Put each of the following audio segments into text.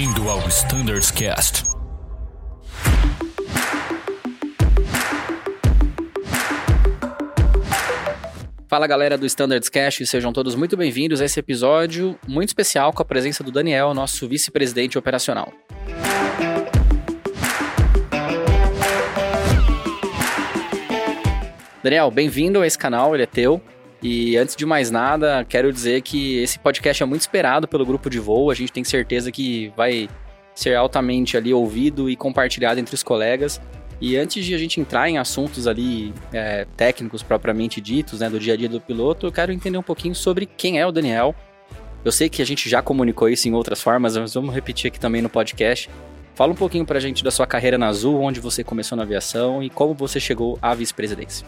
Bem-vindo ao Standards Cast. Fala galera do Standards Cast, sejam todos muito bem-vindos a esse episódio muito especial com a presença do Daniel, nosso vice-presidente operacional. Daniel, bem-vindo a esse canal, ele é teu. E antes de mais nada, quero dizer que esse podcast é muito esperado pelo grupo de voo. A gente tem certeza que vai ser altamente ali ouvido e compartilhado entre os colegas. E antes de a gente entrar em assuntos ali é, técnicos propriamente ditos, né, do dia a dia do piloto, eu quero entender um pouquinho sobre quem é o Daniel. Eu sei que a gente já comunicou isso em outras formas, mas vamos repetir aqui também no podcast. Fala um pouquinho pra gente da sua carreira na Azul, onde você começou na aviação e como você chegou à vice-presidência.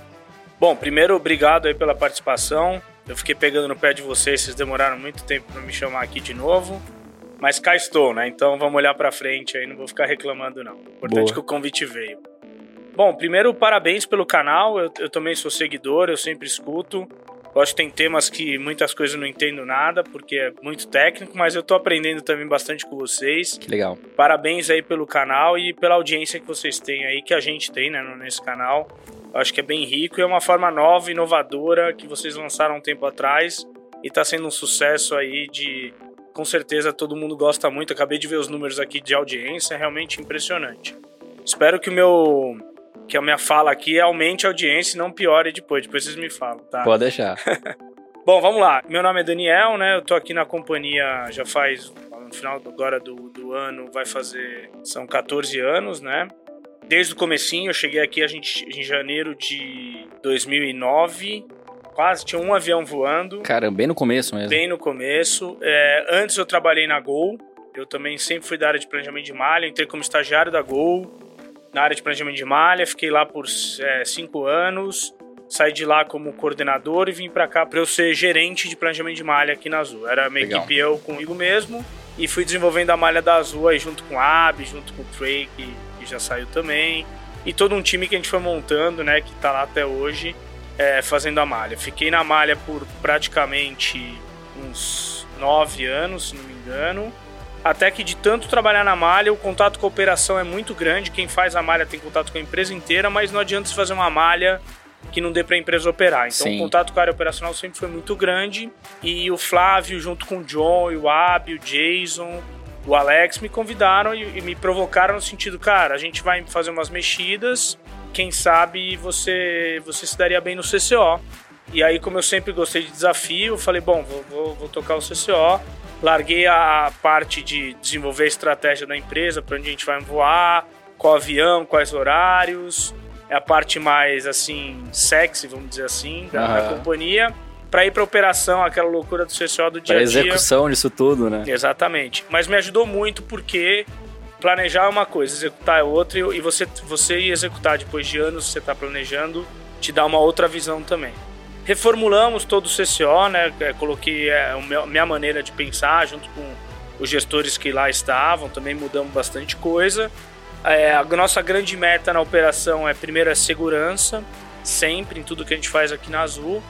Bom, primeiro, obrigado aí pela participação. Eu fiquei pegando no pé de vocês, vocês demoraram muito tempo para me chamar aqui de novo. Mas cá estou, né? Então vamos olhar para frente aí, não vou ficar reclamando não. Importante Boa. que o convite veio. Bom, primeiro, parabéns pelo canal. Eu, eu também sou seguidor, eu sempre escuto. Gosto que tem temas que muitas coisas eu não entendo nada, porque é muito técnico, mas eu tô aprendendo também bastante com vocês. Que legal. Parabéns aí pelo canal e pela audiência que vocês têm aí, que a gente tem, né, nesse canal. Acho que é bem rico e é uma forma nova, inovadora, que vocês lançaram um tempo atrás e está sendo um sucesso aí de. Com certeza todo mundo gosta muito. Acabei de ver os números aqui de audiência, é realmente impressionante. Espero que o meu que a minha fala aqui aumente a audiência e não piore depois. Depois vocês me falam, tá? Pode deixar. Bom, vamos lá. Meu nome é Daniel, né? Eu tô aqui na companhia já faz no final agora do, do ano vai fazer são 14 anos, né? Desde o comecinho, eu cheguei aqui a gente, em janeiro de 2009, quase tinha um avião voando. Caramba, bem no começo mesmo. Bem no começo. É, antes eu trabalhei na Gol, eu também sempre fui da área de planejamento de malha, entrei como estagiário da Gol, na área de planejamento de malha, fiquei lá por é, cinco anos, saí de lá como coordenador e vim para cá para eu ser gerente de planejamento de malha aqui na Azul. Era minha Legal. equipe eu comigo mesmo e fui desenvolvendo a malha da Azul aí junto com a AB, junto com o Trey, que que já saiu também. E todo um time que a gente foi montando, né, que tá lá até hoje, é, fazendo a malha. Fiquei na malha por praticamente uns nove anos, se não me engano. Até que de tanto trabalhar na malha, o contato com a operação é muito grande. Quem faz a malha tem contato com a empresa inteira, mas não adianta se fazer uma malha que não dê para a empresa operar. Então Sim. o contato com a área operacional sempre foi muito grande. E o Flávio, junto com o John, o Ab, o Jason, o Alex me convidaram e, e, me provocaram no sentido, cara, a gente vai fazer umas mexidas, quem sabe você, você se daria bem no CCO. E aí, como eu sempre gostei de desafio, eu falei, bom, vou, vou, vou tocar o CCO. Larguei a parte de desenvolver a estratégia da empresa, para onde a gente vai voar, qual avião, quais horários. É a parte mais, assim, sexy, vamos dizer assim, da, uhum. da companhia para ir para operação, aquela loucura do CCO do dia a dia. execução disso tudo, né? Exatamente. Mas me ajudou muito porque planejar é uma coisa, executar é outra e você você executar depois de anos você está planejando te dá uma outra visão também. Reformulamos todo o CCO, né? É, coloquei é, a minha maneira de pensar junto com os gestores que lá estavam, também mudamos bastante coisa. É, a nossa grande meta na operação é primeiro a segurança, sempre em tudo que a gente faz aqui na Azul.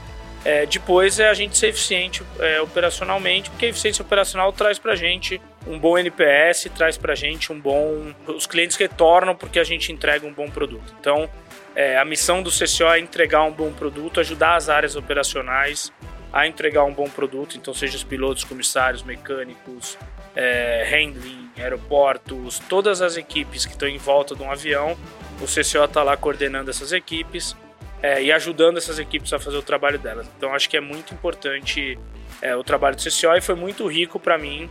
É, depois é a gente ser eficiente é, operacionalmente, porque a eficiência operacional traz para a gente um bom NPS, traz para gente um bom. Os clientes retornam porque a gente entrega um bom produto. Então, é, a missão do CCO é entregar um bom produto, ajudar as áreas operacionais a entregar um bom produto, então, seja os pilotos, comissários, mecânicos, é, handling, aeroportos, todas as equipes que estão em volta de um avião, o CCO está lá coordenando essas equipes é, e ajudando essas equipes a fazer o trabalho delas. Então acho que é muito importante é, o trabalho do CCO e foi muito rico para mim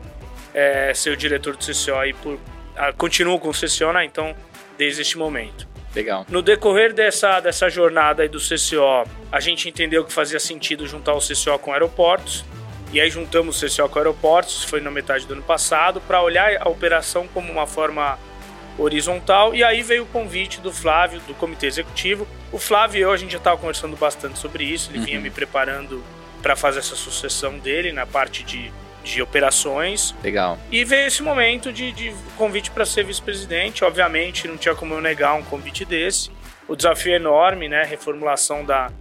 é, ser o diretor do CCO e por, a, continuo com o CCO, né? então desde este momento. Legal. No decorrer dessa, dessa jornada aí do CCO, a gente entendeu que fazia sentido juntar o CCO com aeroportos. E aí juntamos o CCO com aeroportos, foi na metade do ano passado, para olhar a operação como uma forma horizontal. E aí veio o convite do Flávio, do comitê executivo. O Flávio e eu, a gente já estava conversando bastante sobre isso, ele uhum. vinha me preparando para fazer essa sucessão dele na parte de, de operações. Legal. E veio esse momento de, de convite para ser vice-presidente. Obviamente, não tinha como eu negar um convite desse. O desafio é enorme, né? Reformulação da,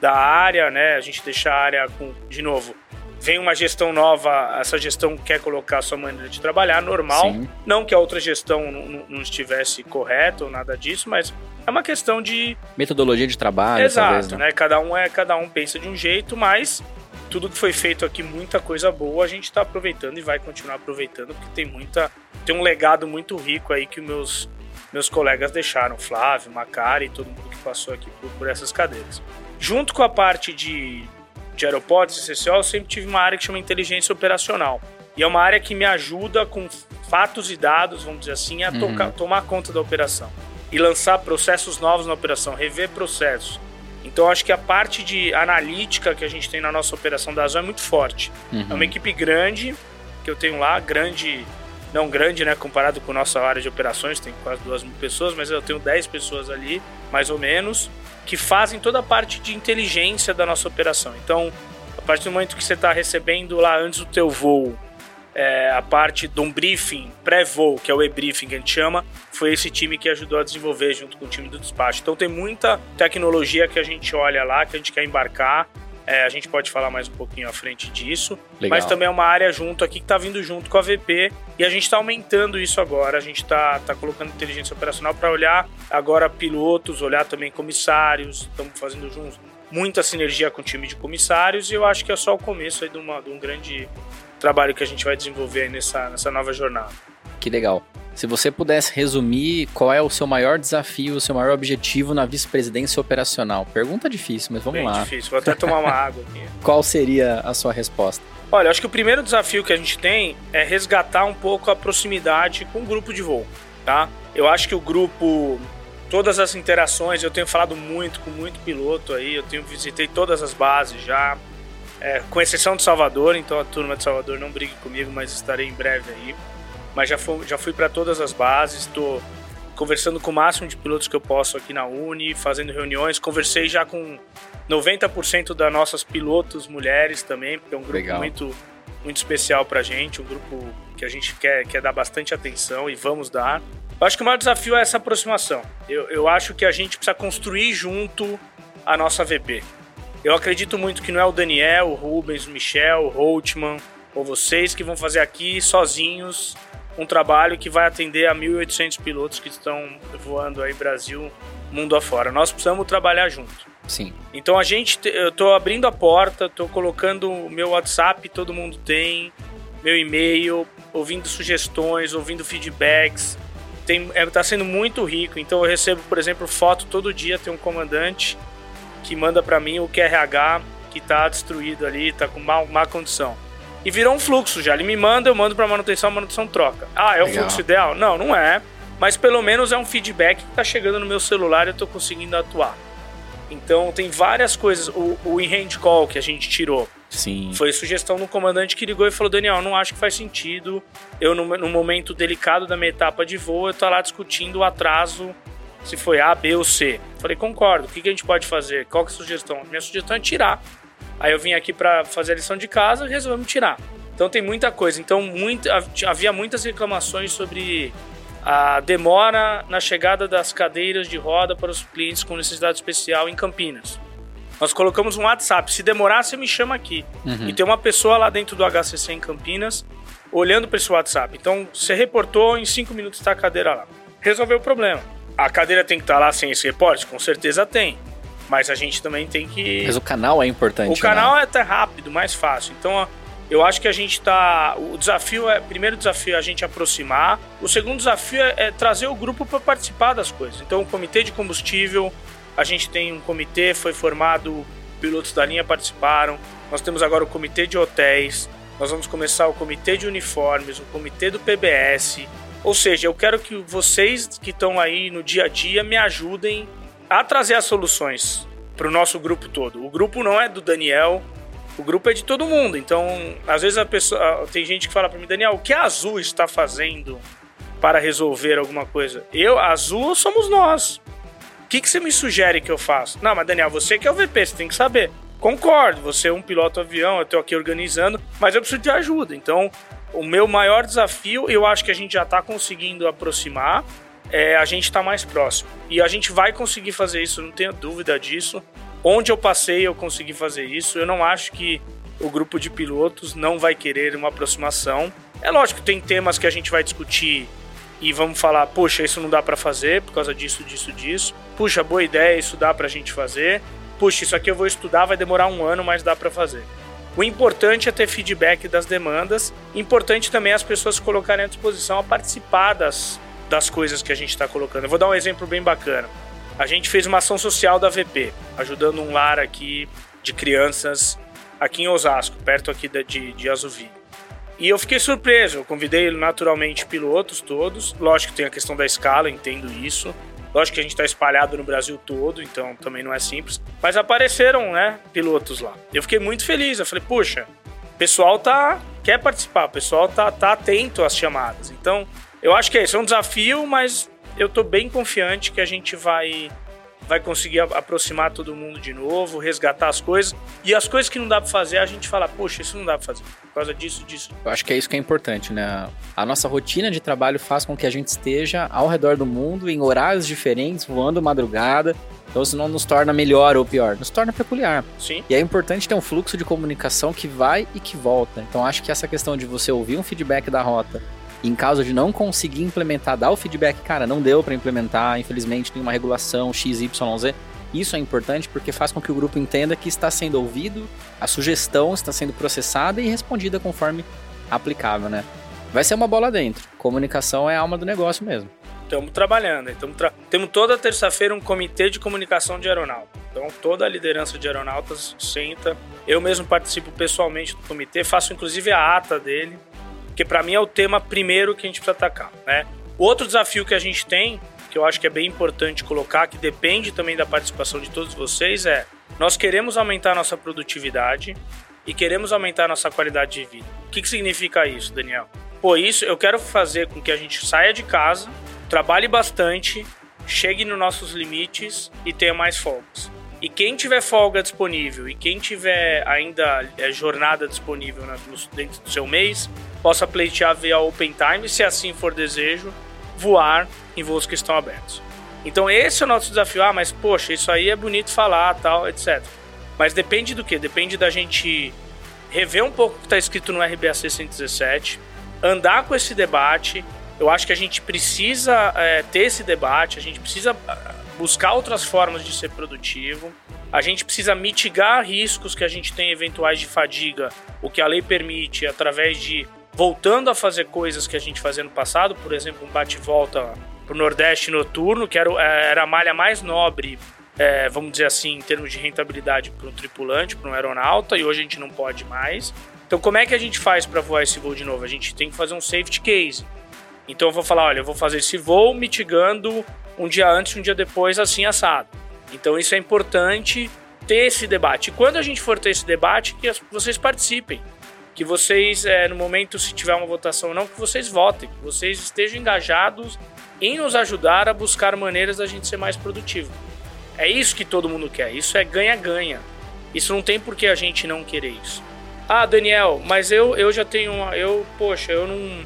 da área, né? A gente deixar a área com, de novo, vem uma gestão nova, essa gestão quer colocar a sua maneira de trabalhar normal. Sim. Não que a outra gestão não, não estivesse correta ou nada disso, mas é uma questão de metodologia de trabalho, Exato, né? né? Cada um é, cada um pensa de um jeito, mas tudo que foi feito aqui, muita coisa boa, a gente está aproveitando e vai continuar aproveitando, porque tem muita tem um legado muito rico aí que meus meus colegas deixaram, Flávio, Macari e todo mundo que passou aqui por, por essas cadeiras. Junto com a parte de de aeroportos e CCO, eu sempre tive uma área que chama inteligência operacional. E é uma área que me ajuda com fatos e dados, vamos dizer assim, a uhum. tocar, tomar conta da operação. E lançar processos novos na operação, rever processos. Então, acho que a parte de analítica que a gente tem na nossa operação da Azul é muito forte. Uhum. É uma equipe grande que eu tenho lá, grande, não grande, né, comparado com nossa área de operações, tem quase duas mil pessoas, mas eu tenho 10 pessoas ali, mais ou menos que fazem toda a parte de inteligência da nossa operação. Então, a partir do momento que você está recebendo lá antes do teu voo, é, a parte de um briefing, pré-voo, que é o e-briefing que a gente chama, foi esse time que ajudou a desenvolver junto com o time do despacho. Então tem muita tecnologia que a gente olha lá, que a gente quer embarcar é, a gente pode falar mais um pouquinho à frente disso. Legal. Mas também é uma área junto aqui que está vindo junto com a VP e a gente está aumentando isso agora. A gente está tá colocando inteligência operacional para olhar agora pilotos, olhar também comissários. Estamos fazendo juntos muita sinergia com o time de comissários e eu acho que é só o começo aí de, uma, de um grande trabalho que a gente vai desenvolver nessa, nessa nova jornada. Que legal. Se você pudesse resumir qual é o seu maior desafio, o seu maior objetivo na vice-presidência operacional. Pergunta difícil, mas vamos Bem lá. difícil, vou até tomar uma água aqui. Qual seria a sua resposta? Olha, acho que o primeiro desafio que a gente tem é resgatar um pouco a proximidade com o grupo de voo, tá? Eu acho que o grupo, todas as interações, eu tenho falado muito com muito piloto aí, eu tenho visitei todas as bases já, é, com exceção de Salvador, então a turma de Salvador não brigue comigo, mas estarei em breve aí mas já fui, já fui para todas as bases, estou conversando com o máximo de pilotos que eu posso aqui na Uni, fazendo reuniões. Conversei já com 90% das nossas pilotos mulheres também, porque é um grupo Legal. muito muito especial para a gente, um grupo que a gente quer, quer dar bastante atenção e vamos dar. Eu acho que o maior desafio é essa aproximação. Eu, eu acho que a gente precisa construir junto a nossa VP. Eu acredito muito que não é o Daniel, o Rubens, o Michel, o Holtman ou vocês que vão fazer aqui sozinhos um trabalho que vai atender a 1.800 pilotos que estão voando aí Brasil, mundo afora. Nós precisamos trabalhar junto. Sim. Então a gente, eu tô abrindo a porta, tô colocando o meu WhatsApp, todo mundo tem, meu e-mail, ouvindo sugestões, ouvindo feedbacks. Tem, é, tá sendo muito rico. Então eu recebo, por exemplo, foto todo dia, tem um comandante que manda para mim o QRH que tá destruído ali, tá com má, má condição. E virou um fluxo já. Ele me manda, eu mando para manutenção, a manutenção troca. Ah, é o Legal. fluxo ideal? Não, não é. Mas pelo menos é um feedback que está chegando no meu celular e eu estou conseguindo atuar. Então tem várias coisas. O, o in-hand call que a gente tirou. Sim. Foi sugestão do comandante que ligou e falou: Daniel, não acho que faz sentido. Eu, no, no momento delicado da minha etapa de voo, eu tô lá discutindo o atraso, se foi A, B ou C. Falei, concordo. O que, que a gente pode fazer? Qual que é a sugestão? Minha sugestão é tirar Aí eu vim aqui para fazer a lição de casa e resolvemos tirar. Então tem muita coisa. Então muito, havia muitas reclamações sobre a demora na chegada das cadeiras de roda para os clientes com necessidade especial em Campinas. Nós colocamos um WhatsApp. Se demorar, você me chama aqui. Uhum. E tem uma pessoa lá dentro do HCC em Campinas olhando para esse WhatsApp. Então você reportou, em cinco minutos está a cadeira lá. Resolveu o problema. A cadeira tem que estar tá lá sem esse reporte? Com certeza tem. Mas a gente também tem que. Mas o canal é importante. O canal né? é até rápido, mais fácil. Então, eu acho que a gente tá. O desafio é. O primeiro desafio é a gente aproximar. O segundo desafio é, é trazer o grupo para participar das coisas. Então, o comitê de combustível, a gente tem um comitê, foi formado, pilotos da linha participaram. Nós temos agora o comitê de hotéis. Nós vamos começar o comitê de uniformes, o comitê do PBS. Ou seja, eu quero que vocês que estão aí no dia a dia me ajudem a trazer as soluções para o nosso grupo todo. O grupo não é do Daniel, o grupo é de todo mundo. Então, às vezes a pessoa tem gente que fala para mim, Daniel, o que a Azul está fazendo para resolver alguma coisa? Eu, a Azul, somos nós. O que, que você me sugere que eu faça? Não, mas Daniel, você que é o VP, você tem que saber. Concordo, você é um piloto avião, eu estou aqui organizando, mas eu preciso de ajuda. Então, o meu maior desafio, eu acho que a gente já está conseguindo aproximar, é, a gente está mais próximo. E a gente vai conseguir fazer isso, não tenha dúvida disso. Onde eu passei, eu consegui fazer isso. Eu não acho que o grupo de pilotos não vai querer uma aproximação. É lógico tem temas que a gente vai discutir e vamos falar, puxa, isso não dá para fazer por causa disso, disso, disso. Puxa, boa ideia, isso dá pra gente fazer. Puxa, isso aqui eu vou estudar, vai demorar um ano, mas dá para fazer. O importante é ter feedback das demandas. Importante também as pessoas se colocarem à disposição a participar das, das coisas que a gente está colocando. Eu vou dar um exemplo bem bacana. A gente fez uma ação social da VP, ajudando um lar aqui de crianças aqui em Osasco, perto aqui de, de Azuvi. E eu fiquei surpreso, eu convidei naturalmente pilotos todos, lógico que tem a questão da escala, entendo isso. Lógico que a gente está espalhado no Brasil todo, então também não é simples. Mas apareceram, né, pilotos lá. Eu fiquei muito feliz, eu falei, puxa, o pessoal tá quer participar, o pessoal tá, tá atento às chamadas. Então, eu acho que é isso, é um desafio, mas eu tô bem confiante que a gente vai vai conseguir aproximar todo mundo de novo, resgatar as coisas. E as coisas que não dá para fazer, a gente fala, poxa, isso não dá para fazer. Por causa disso, disso. Eu acho que é isso que é importante, né? A nossa rotina de trabalho faz com que a gente esteja ao redor do mundo, em horários diferentes, voando madrugada. Então isso não nos torna melhor ou pior, nos torna peculiar. Sim. E é importante ter um fluxo de comunicação que vai e que volta. Então acho que essa questão de você ouvir um feedback da rota, em caso de não conseguir implementar, dar o feedback, cara, não deu para implementar, infelizmente tem uma regulação XYZ. Isso é importante porque faz com que o grupo entenda que está sendo ouvido, a sugestão está sendo processada e respondida conforme aplicável, né? Vai ser uma bola dentro. Comunicação é a alma do negócio mesmo. Estamos trabalhando. Estamos tra... Temos toda terça-feira um comitê de comunicação de aeronauta. Então toda a liderança de aeronautas senta. Eu mesmo participo pessoalmente do comitê, faço inclusive a ata dele porque para mim é o tema primeiro que a gente precisa atacar, né? Outro desafio que a gente tem, que eu acho que é bem importante colocar, que depende também da participação de todos vocês, é nós queremos aumentar nossa produtividade e queremos aumentar nossa qualidade de vida. O que, que significa isso, Daniel? Pô, isso eu quero fazer com que a gente saia de casa, trabalhe bastante, chegue nos nossos limites e tenha mais folgas. E quem tiver folga disponível e quem tiver ainda é, jornada disponível né, dentro do seu mês, possa pleitear via Open Time, se assim for desejo, voar em voos que estão abertos. Então esse é o nosso desafio. Ah, mas poxa, isso aí é bonito falar, tal, etc. Mas depende do que? Depende da gente rever um pouco o que está escrito no RBAC 117, andar com esse debate. Eu acho que a gente precisa é, ter esse debate, a gente precisa ah, buscar outras formas de ser produtivo. A gente precisa mitigar riscos que a gente tem eventuais de fadiga, o que a lei permite através de voltando a fazer coisas que a gente fazia no passado, por exemplo, um bate-volta para o Nordeste noturno, que era, é, era a malha mais nobre, é, vamos dizer assim, em termos de rentabilidade para um tripulante, para um aeronauta, e hoje a gente não pode mais. Então, como é que a gente faz para voar esse voo de novo? A gente tem que fazer um safety case. Então, eu vou falar: olha, eu vou fazer esse voo mitigando um dia antes, um dia depois, assim assado. Então, isso é importante ter esse debate. E quando a gente for ter esse debate, que vocês participem que vocês, é, no momento, se tiver uma votação ou não, que vocês votem, que vocês estejam engajados em nos ajudar a buscar maneiras da gente ser mais produtivo. É isso que todo mundo quer, isso é ganha-ganha. Isso não tem por que a gente não querer isso. Ah, Daniel, mas eu, eu já tenho uma. Eu, poxa, eu não.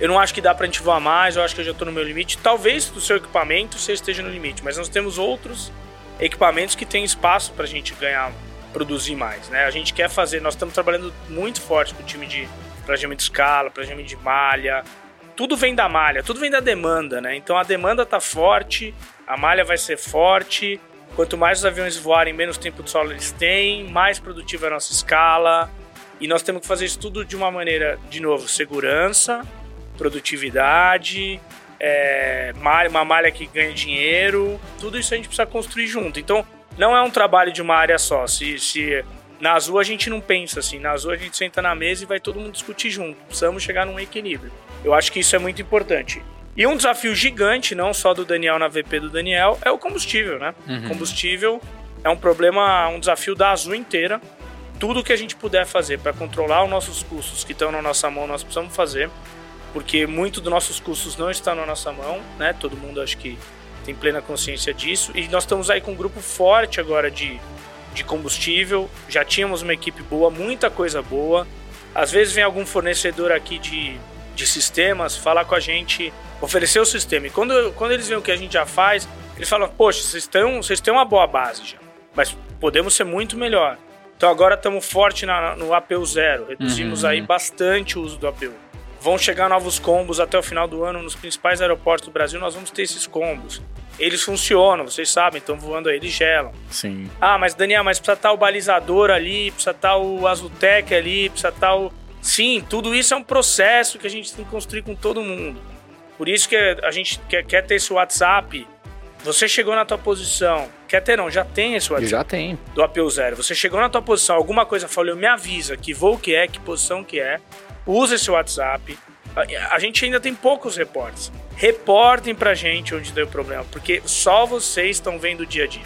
Eu não acho que dá pra gente voar mais, eu acho que eu já tô no meu limite. Talvez do seu equipamento você esteja no limite, mas nós temos outros equipamentos que têm espaço pra gente ganhar produzir mais, né? A gente quer fazer, nós estamos trabalhando muito forte com o time de planejamento de escala, planejamento de malha. Tudo vem da malha, tudo vem da demanda, né? Então a demanda tá forte, a malha vai ser forte. Quanto mais os aviões voarem, menos tempo de solo eles têm, mais produtiva é a nossa escala. E nós temos que fazer isso tudo de uma maneira, de novo, segurança, produtividade, é, uma malha que ganha dinheiro, tudo isso a gente precisa construir junto. Então, não é um trabalho de uma área só. Se, se na Azul a gente não pensa assim, na Azul a gente senta na mesa e vai todo mundo discutir junto. Precisamos chegar num equilíbrio. Eu acho que isso é muito importante. E um desafio gigante, não só do Daniel na VP do Daniel, é o combustível, né? Uhum. Combustível é um problema, um desafio da Azul inteira. Tudo que a gente puder fazer para controlar os nossos custos que estão na nossa mão, nós precisamos fazer, porque muito dos nossos custos não estão na nossa mão, né? Todo mundo acho que tem plena consciência disso. E nós estamos aí com um grupo forte agora de, de combustível. Já tínhamos uma equipe boa, muita coisa boa. Às vezes vem algum fornecedor aqui de, de sistemas falar com a gente, oferecer o sistema. E quando, quando eles veem o que a gente já faz, eles falam: Poxa, vocês, estão, vocês têm uma boa base já, mas podemos ser muito melhor. Então agora estamos forte na, no APU zero. Reduzimos Uhum. aí bastante o uso do APU. Vão chegar novos combos até o final do ano nos principais aeroportos do Brasil. Nós vamos ter esses combos. Eles funcionam, vocês sabem, estão voando aí, eles gelam. Sim. Ah, mas Daniel, mas precisa estar o balizador ali, precisa estar o Azutec ali, precisa estar o. Sim, tudo isso é um processo que a gente tem que construir com todo mundo. Por isso que a gente quer, quer ter esse WhatsApp. Você chegou na tua posição. Quer ter não, já tem esse Eu WhatsApp já tenho. do APU zero. Você chegou na tua posição, alguma coisa falou, me avisa que voo que é, que posição que é. Usa esse WhatsApp. A, a gente ainda tem poucos reportes. Reportem pra gente onde deu problema, porque só vocês estão vendo o dia a dia.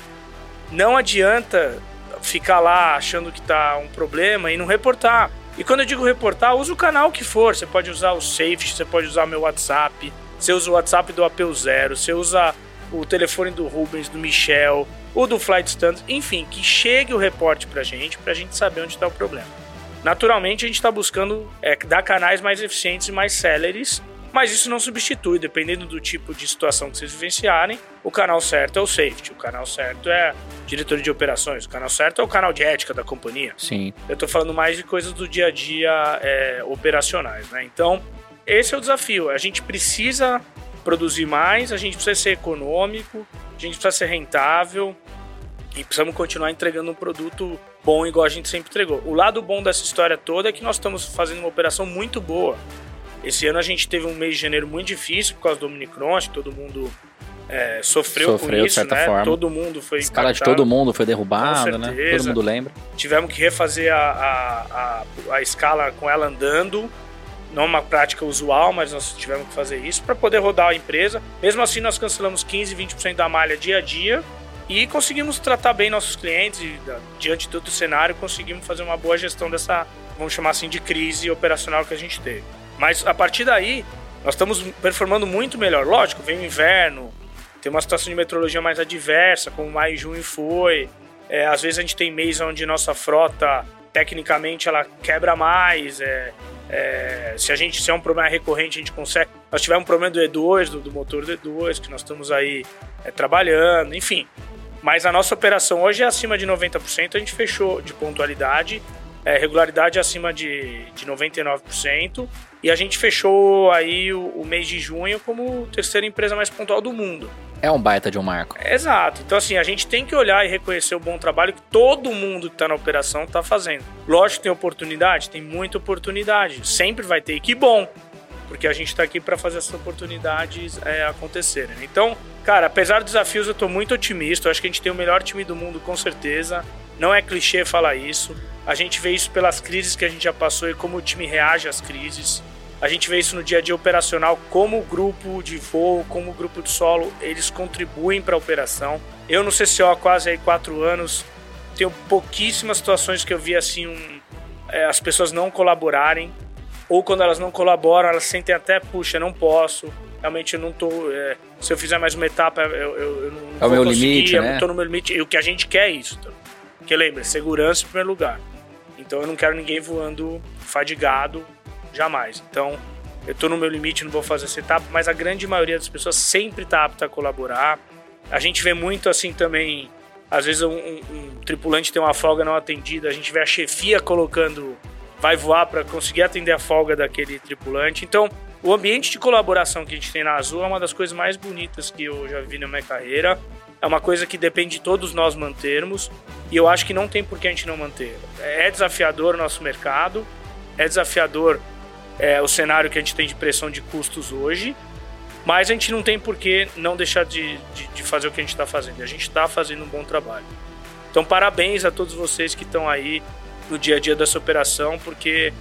Não adianta ficar lá achando que tá um problema e não reportar. E quando eu digo reportar, usa o canal que for. Você pode usar o Safety, você pode usar meu WhatsApp, você usa o WhatsApp do APU Zero, você usa o telefone do Rubens, do Michel, o do Flight Standards, enfim, que chegue o reporte pra gente, pra gente saber onde está o problema. Naturalmente, a gente está buscando é, dar canais mais eficientes e mais céleres, mas isso não substitui, dependendo do tipo de situação que vocês vivenciarem, o canal certo é o safety, o canal certo é diretoria de operações, o canal certo é o canal de ética da companhia. Sim. Eu tô falando mais de coisas do dia a dia é, operacionais, né? Então, esse é o desafio. A gente precisa produzir mais, a gente precisa ser econômico, a gente precisa ser rentável e precisamos continuar entregando um produto bom igual a gente sempre entregou. O lado bom dessa história toda é que nós estamos fazendo uma operação muito boa. Esse ano a gente teve um mês de janeiro muito difícil por causa do Omicron, acho que todo mundo é, sofreu, Sofreu, com de isso, certa né? forma. Todo mundo foi A escala de todo mundo foi derrubada, né? Todo mundo lembra. tivemos que refazer a, a, a, a escala com ela andando. Não uma prática usual, mas nós tivemos que fazer isso para poder rodar a empresa. Mesmo assim, nós cancelamos 15, 20% da malha dia a dia e conseguimos tratar bem nossos clientes e, diante de todo o cenário, conseguimos fazer uma boa gestão dessa, vamos chamar assim, de crise operacional que a gente teve. Mas a partir daí, nós estamos performando muito melhor. Lógico, vem o inverno, tem uma situação de meteorologia mais adversa, como maio e junho foi. É, às vezes a gente tem mês onde nossa frota, tecnicamente, ela quebra mais. é, é, se a gente se é um problema recorrente, a gente consegue. Nós tivemos um problema do E2, do, do motor do E2, que nós estamos aí é, trabalhando, enfim. Mas a nossa operação hoje é acima de 90%, a gente fechou de pontualidade, é, regularidade acima de, de 99%, e a gente fechou aí o, o mês de junho como terceira empresa mais pontual do mundo. É um baita de um marco. Exato. Então, assim, a gente tem que olhar e reconhecer o bom trabalho que todo mundo que está na operação está fazendo. Lógico que tem oportunidade, tem muita oportunidade. Sempre vai ter, e que bom, porque a gente está aqui para fazer essas oportunidades é, acontecerem. Então, cara, apesar dos desafios, eu estou muito otimista. Eu acho que a gente tem o melhor time do mundo, com certeza. Não é clichê falar isso. A gente vê isso pelas crises que a gente já passou e como o time reage às crises. A gente vê isso no dia a dia operacional, como o grupo de voo, como o grupo de solo, eles contribuem para a operação. Eu no CCO há quase aí quatro anos, tenho pouquíssimas situações que eu vi assim, um, é, as pessoas não colaborarem, ou quando elas não colaboram, elas sentem até, puxa, não posso, realmente eu não tô, é, se eu fizer mais uma etapa, eu, eu, eu não, não É vou meu conseguir, limite, eu né? não tô no meu limite, e o que a gente quer é isso, tá? porque lembra, segurança em primeiro lugar. Então eu não quero ninguém voando fadigado, jamais. Então, eu tô no meu limite, não vou fazer essa etapa, mas a grande maioria das pessoas sempre tá apta a colaborar. A gente vê muito assim também, às vezes um, um- um tripulante tem uma folga não atendida, a gente vê a chefia colocando, vai voar para conseguir atender a folga daquele tripulante. Então, o ambiente de colaboração que a gente tem na Azul é uma das coisas mais bonitas que eu já vi na minha carreira. É uma coisa que depende de todos nós mantermos e eu acho que não tem por que a gente não manter. É desafiador o nosso mercado, é desafiador é, o cenário que a gente tem de pressão de custos hoje, mas a gente não tem por que não deixar de, de, de fazer o que a gente está fazendo. A gente está fazendo um bom trabalho. Então, parabéns a todos vocês que estão aí no dia a dia dessa operação, porque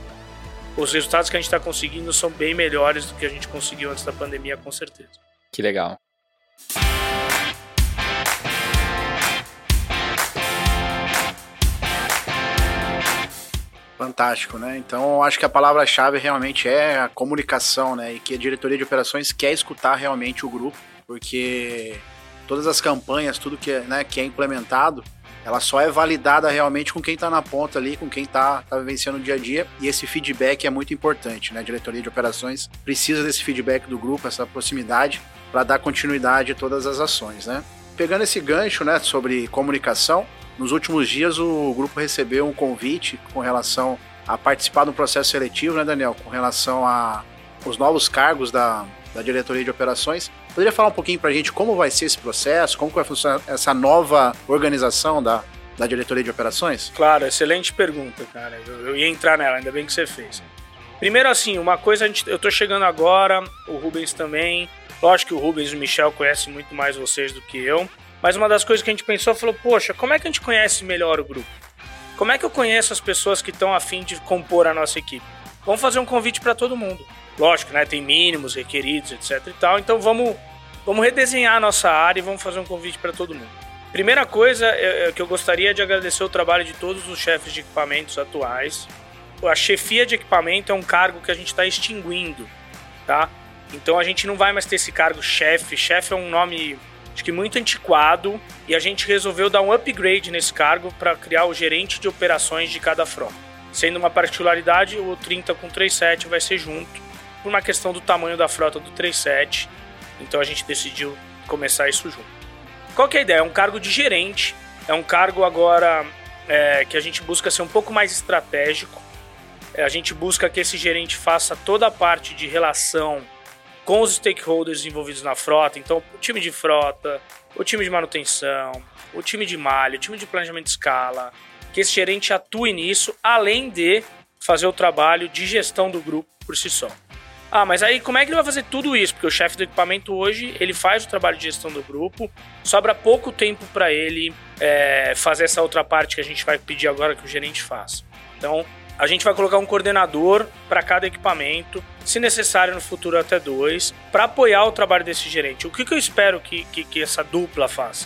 os resultados que a gente está conseguindo são bem melhores do que a gente conseguiu antes da pandemia, com certeza. Que legal. Fantástico, né? Então, eu acho que a palavra-chave realmente é a comunicação, né? E que a diretoria de operações quer escutar realmente o grupo, porque todas as campanhas, tudo que é, né, que é implementado, ela só é validada realmente com quem está na ponta ali, com quem está tá vivenciando o dia a dia, e esse feedback é muito importante, né? A diretoria de operações precisa desse feedback do grupo, essa proximidade, para dar continuidade a todas as ações, né? Pegando esse gancho, né, sobre comunicação, nos últimos dias o grupo recebeu um convite com relação a participar do processo seletivo, né, Daniel? Com relação a os novos cargos da, da diretoria de operações. Poderia falar um pouquinho para a gente como vai ser esse processo, como vai funcionar essa nova organização da, da diretoria de operações? Claro, excelente pergunta, cara. Eu, eu ia entrar nela, ainda bem que você fez. Primeiro, assim, uma coisa, gente, eu tô chegando agora, o Rubens também. Lógico que o Rubens e o Michel conhecem muito mais vocês do que eu. Mas uma das coisas que a gente pensou falou: poxa, como é que a gente conhece melhor o grupo? Como é que eu conheço as pessoas que estão afim de compor a nossa equipe? Vamos fazer um convite para todo mundo. Lógico, né? Tem mínimos requeridos, etc e tal. Então vamos, vamos redesenhar a nossa área e vamos fazer um convite para todo mundo. Primeira coisa é, é que eu gostaria de agradecer o trabalho de todos os chefes de equipamentos atuais. A chefia de equipamento é um cargo que a gente está extinguindo, tá? Então a gente não vai mais ter esse cargo chefe. Chefe é um nome acho que muito antiquado e a gente resolveu dar um upgrade nesse cargo para criar o gerente de operações de cada frota. Sendo uma particularidade, o 30 com 37 vai ser junto por uma questão do tamanho da frota do 37. Então a gente decidiu começar isso junto. Qual que é a ideia? É um cargo de gerente, é um cargo agora é, que a gente busca ser um pouco mais estratégico. É, a gente busca que esse gerente faça toda a parte de relação com os stakeholders envolvidos na frota. Então, o time de frota, o time de manutenção, o time de malha, o time de planejamento de escala. Que esse gerente atue nisso, além de fazer o trabalho de gestão do grupo por si só. Ah, mas aí como é que ele vai fazer tudo isso? Porque o chefe do equipamento hoje, ele faz o trabalho de gestão do grupo, sobra pouco tempo para ele é, fazer essa outra parte que a gente vai pedir agora que o gerente faça. Então, a gente vai colocar um coordenador para cada equipamento, se necessário no futuro até dois, para apoiar o trabalho desse gerente. O que, que eu espero que, que, que, essa dupla faça?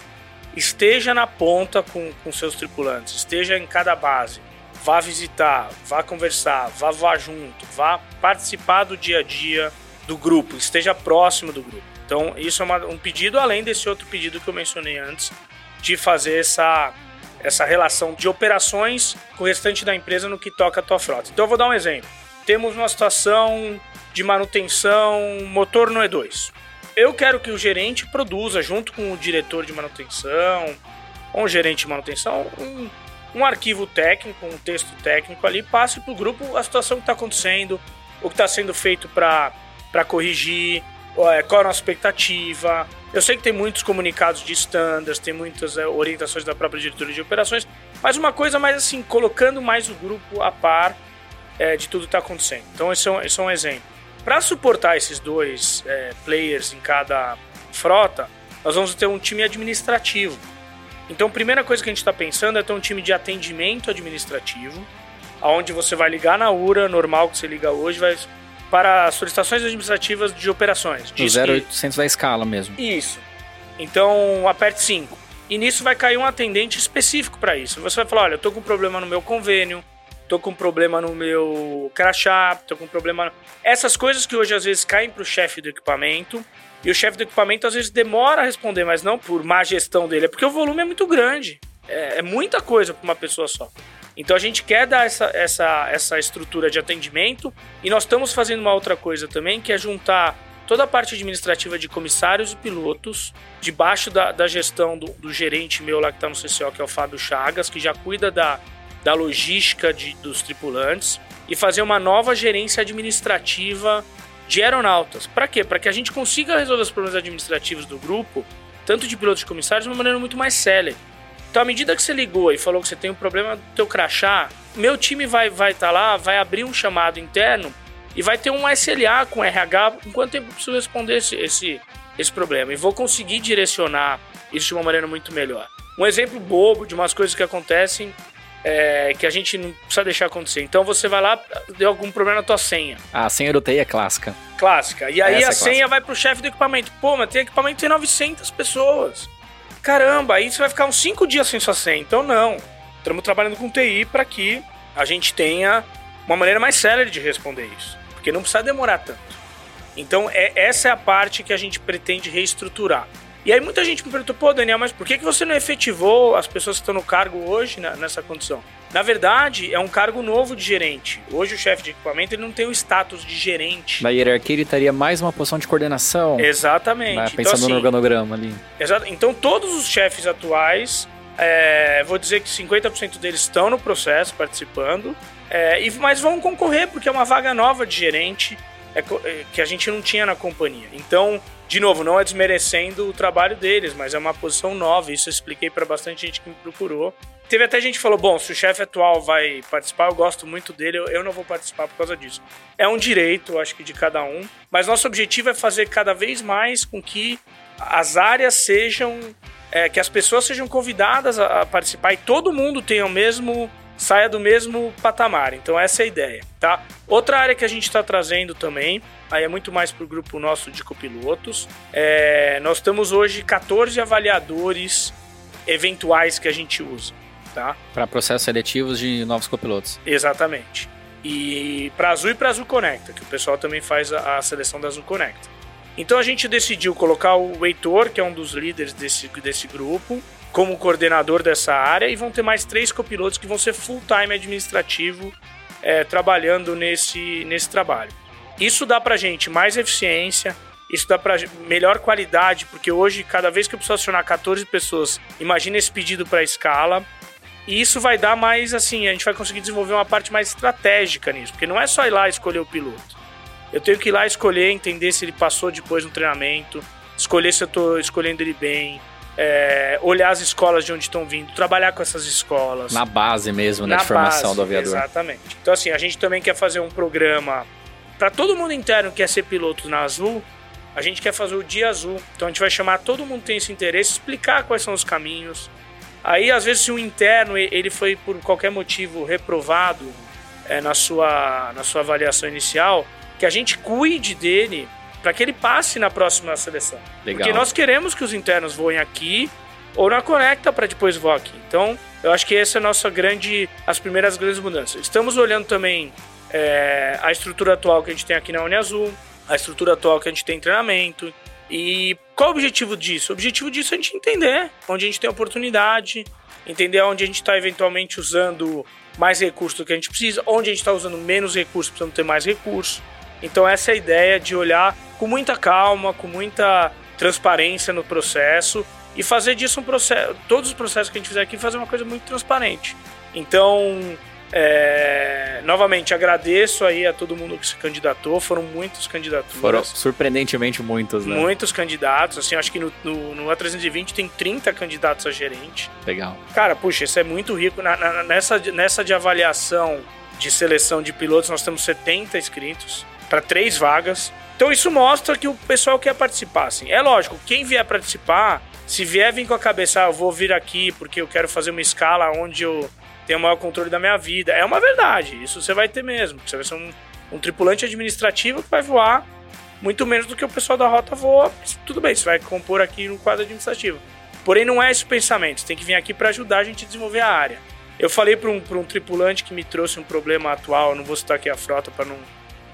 Esteja na ponta com, com seus tripulantes, esteja em cada base vá visitar, vá conversar, vá voar junto, vá participar do dia a dia do grupo, esteja próximo do grupo. Então, isso é uma, um pedido além desse outro pedido que eu mencionei antes, de fazer essa, essa relação de operações com o restante da empresa no que toca a tua frota. Então, eu vou dar um exemplo. Temos uma situação de manutenção motor no E2. Eu quero que o gerente produza, junto com o diretor de manutenção, ou um gerente de manutenção, um um arquivo técnico, um texto técnico ali, passe para o grupo a situação que está acontecendo, o que está sendo feito para corrigir, é, qual a nossa expectativa. Eu sei que tem muitos comunicados de standards, tem muitas é, orientações da própria diretoria de operações, mas uma coisa mais assim, colocando mais o grupo a par é, de tudo que está acontecendo. Então, esse é um, esse é um exemplo. Para suportar esses dois é, players em cada frota, nós vamos ter um time administrativo então, a primeira coisa que a gente está pensando é ter um time de atendimento administrativo, aonde você vai ligar na URA, normal que você liga hoje, vai para solicitações administrativas de operações. Do 0800 da escala mesmo. Isso. Então, aperte 5. E nisso vai cair um atendente específico para isso. Você vai falar, olha, eu tô com um problema no meu convênio, tô com um problema no meu crachá, tô com um problema... Essas coisas que hoje às vezes caem para o chefe do equipamento e o chefe do equipamento às vezes demora a responder, mas não por má gestão dele, é porque o volume é muito grande. É, é muita coisa para uma pessoa só. Então a gente quer dar essa, essa, essa estrutura de atendimento e nós estamos fazendo uma outra coisa também, que é juntar toda a parte administrativa de comissários e pilotos debaixo da, da gestão do, do gerente meu lá que está no CCO, que é o Fábio Chagas, que já cuida da, da logística de, dos tripulantes e fazer uma nova gerência administrativa de aeronautas. Para quê? Para que a gente consiga resolver os problemas administrativos do grupo, tanto de pilotos e comissários, de uma maneira muito mais célere. Então, à medida que você ligou e falou que você tem um problema do teu crachá, meu time vai estar vai tá lá, vai abrir um chamado interno e vai ter um SLA com RH em quanto tempo eu preciso responder esse, esse, esse problema. E vou conseguir direcionar isso de uma maneira muito melhor. Um exemplo bobo de umas coisas que acontecem é, que a gente não precisa deixar acontecer. Então você vai lá, deu algum problema na tua senha. a senha do TI é clássica. Clássica. E aí Essa a é senha vai pro chefe do equipamento. Pô, mas tem equipamento tem 900 pessoas. Caramba, aí você vai ficar uns 5 dias sem sua senha. Então não. Estamos trabalhando com TI para que a gente tenha uma maneira mais séria de responder isso. Porque não precisa demorar tanto. Então é, essa é a parte que a gente pretende reestruturar. E aí muita gente me perguntou, pô, Daniel, mas por que, que você não efetivou as pessoas que estão no cargo hoje nessa condição? Na verdade, é um cargo novo de gerente. Hoje o chefe de equipamento ele não tem o status de gerente. Na hierarquia ele teria mais uma posição de coordenação. Exatamente. Né, pensando então, assim, no organograma ali. Exato. Então todos os chefes atuais É, vou dizer que 50% deles estão no processo, participando, é, e, mas vão concorrer porque é uma vaga nova de gerente é, é, que a gente não tinha na companhia. Então, de novo, não é desmerecendo o trabalho deles, mas é uma posição nova. Isso eu expliquei para bastante gente que me procurou. Teve até gente que falou: bom, se o chefe atual vai participar, eu gosto muito dele, eu não vou participar por causa disso. É um direito, acho que, de cada um, mas nosso objetivo é fazer cada vez mais com que as áreas sejam. É, que as pessoas sejam convidadas a, a participar e todo mundo tenha o mesmo saia do mesmo patamar. Então essa é a ideia, tá? Outra área que a gente está trazendo também, aí é muito mais para o grupo nosso de copilotos. É, nós temos hoje 14 avaliadores eventuais que a gente usa, tá? Para processos seletivos de novos copilotos. Exatamente. E para Azul e para Azul Conecta, que o pessoal também faz a, a seleção da Azul Conecta. Então a gente decidiu colocar o Heitor, que é um dos líderes desse, desse grupo, como coordenador dessa área e vão ter mais três copilotos que vão ser full-time administrativo é, trabalhando nesse, nesse trabalho. Isso dá pra gente mais eficiência, isso dá pra melhor qualidade, porque hoje, cada vez que eu preciso acionar 14 pessoas, imagina esse pedido para escala. E isso vai dar mais, assim, a gente vai conseguir desenvolver uma parte mais estratégica nisso, porque não é só ir lá escolher o piloto. Eu tenho que ir lá escolher, entender se ele passou depois no treinamento, escolher se eu estou escolhendo ele bem, é, olhar as escolas de onde estão vindo, trabalhar com essas escolas. Na base mesmo, né, na de formação do aviador. Exatamente. Então, assim, a gente também quer fazer um programa para todo mundo interno que quer ser piloto na Azul. A gente quer fazer o Dia Azul. Então, a gente vai chamar todo mundo que tem esse interesse, explicar quais são os caminhos. Aí, às vezes, se um interno ele foi por qualquer motivo reprovado é, na, sua, na sua avaliação inicial, que a gente cuide dele para que ele passe na próxima seleção. Legal. Porque nós queremos que os internos voem aqui ou na Conecta para depois voar aqui. Então, eu acho que essa é a nossa grande, as primeiras grandes mudanças. Estamos olhando também é, a estrutura atual que a gente tem aqui na Uniazul, a estrutura atual que a gente tem em treinamento. E qual o objetivo disso? O objetivo disso é a gente entender onde a gente tem oportunidade, entender onde a gente está eventualmente usando mais recursos do que a gente precisa, onde a gente está usando menos recursos, precisamos ter mais recursos. Então essa é a ideia de olhar com muita calma, com muita transparência no processo e fazer disso um processo, todos os processos que a gente fizer aqui, fazer uma coisa muito transparente. Então, é, novamente, agradeço aí a todo mundo que se candidatou. Foram muitos candidatos. Foram surpreendentemente muitos, né? Muitos candidatos. Assim, acho que no, no, no A320 tem 30 candidatos a gerente. Legal. Cara, puxa, isso é muito rico. Na, na, nessa, nessa de avaliação de seleção de pilotos, nós temos 70 inscritos para três vagas. Então isso mostra que o pessoal quer participar, assim. É lógico, quem vier participar, se vier vir com a cabeça, ah, eu vou vir aqui porque eu quero fazer uma escala onde eu tenho o maior controle da minha vida. É uma verdade, isso você vai ter mesmo. Você vai ser um, um tripulante administrativo que vai voar muito menos do que o pessoal da rota voa. Tudo bem, você vai compor aqui no quadro administrativo. Porém, não é esse o pensamento. Você tem que vir aqui para ajudar a gente a desenvolver a área. Eu falei para um, um tripulante que me trouxe um problema atual, não vou citar aqui a frota para não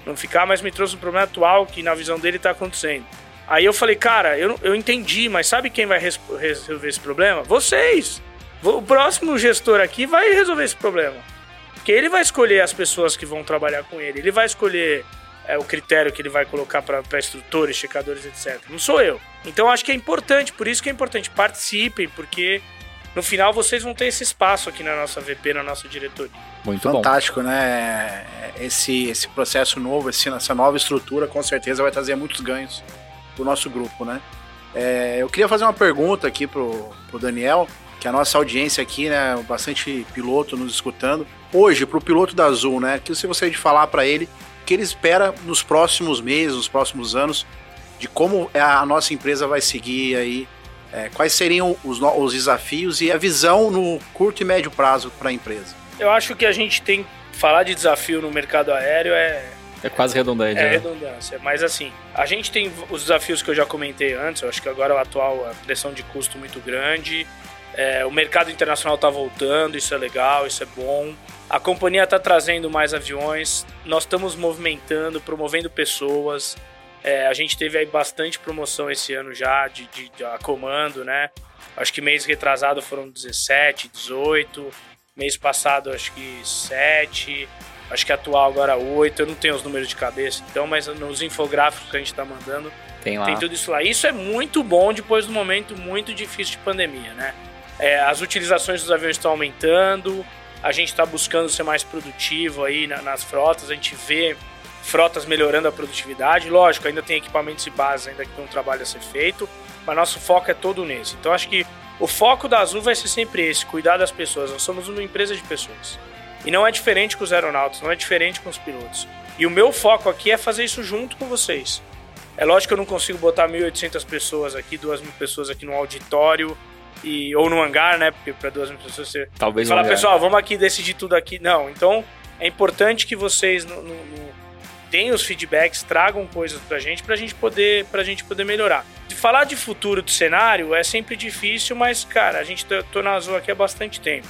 não ficar, mas me trouxe um problema atual que na visão dele está acontecendo. Aí eu falei, cara, eu, eu entendi, mas sabe quem vai resolver esse problema? Vocês! O próximo gestor aqui vai resolver esse problema. Porque ele vai escolher as pessoas que vão trabalhar com ele, ele vai escolher é, o critério que ele vai colocar para instrutores, checadores, etc. Não sou eu. Então acho que é importante, por isso que é importante, participem, porque no final vocês vão ter esse espaço aqui na nossa VP, na nossa diretoria. Muito Fantástico, bom. né? Esse, esse processo novo, esse, essa nova estrutura, com certeza vai trazer muitos ganhos pro nosso grupo, né? É, eu queria fazer uma pergunta aqui pro, pro Daniel, que a nossa audiência aqui, né, bastante piloto nos escutando. Hoje, pro piloto da Azul, né, que se você de falar para ele o que ele espera nos próximos meses, nos próximos anos, de como a nossa empresa vai seguir aí é, quais seriam os, os desafios e a visão no curto e médio prazo para a empresa? Eu acho que a gente tem falar de desafio no mercado aéreo é é quase redundante. É né? redundância. Mas assim, a gente tem os desafios que eu já comentei antes. Eu acho que agora o atual, a pressão de custo muito grande. É, o mercado internacional está voltando, isso é legal, isso é bom. A companhia está trazendo mais aviões. Nós estamos movimentando, promovendo pessoas. É, a gente teve aí bastante promoção esse ano já de, de, de a comando, né? Acho que mês retrasado foram 17, 18. Mês passado acho que 7. Acho que atual agora 8. Eu não tenho os números de cabeça, então, mas nos infográficos que a gente está mandando tem, lá. tem tudo isso lá. Isso é muito bom depois do momento muito difícil de pandemia, né? É, as utilizações dos aviões estão aumentando, a gente está buscando ser mais produtivo aí na, nas frotas, a gente vê frotas melhorando a produtividade. Lógico, ainda tem equipamentos e bases ainda que tem um trabalho a ser feito, mas nosso foco é todo nesse. Então acho que o foco da Azul vai ser sempre esse, cuidar das pessoas. Nós somos uma empresa de pessoas. E não é diferente com os aeronautas, não é diferente com os pilotos. E o meu foco aqui é fazer isso junto com vocês. É lógico que eu não consigo botar 1.800 pessoas aqui, 2.000 pessoas aqui no auditório e, ou no hangar, né? Porque para 2.000 pessoas você Talvez fala, hangar. pessoal, vamos aqui decidir tudo aqui. Não, então é importante que vocês no, no, no, deem os feedbacks, tragam coisas pra gente, pra gente poder, pra gente poder melhorar. De falar de futuro do cenário é sempre difícil, mas, cara, a gente tá, tô na Azul aqui há bastante tempo.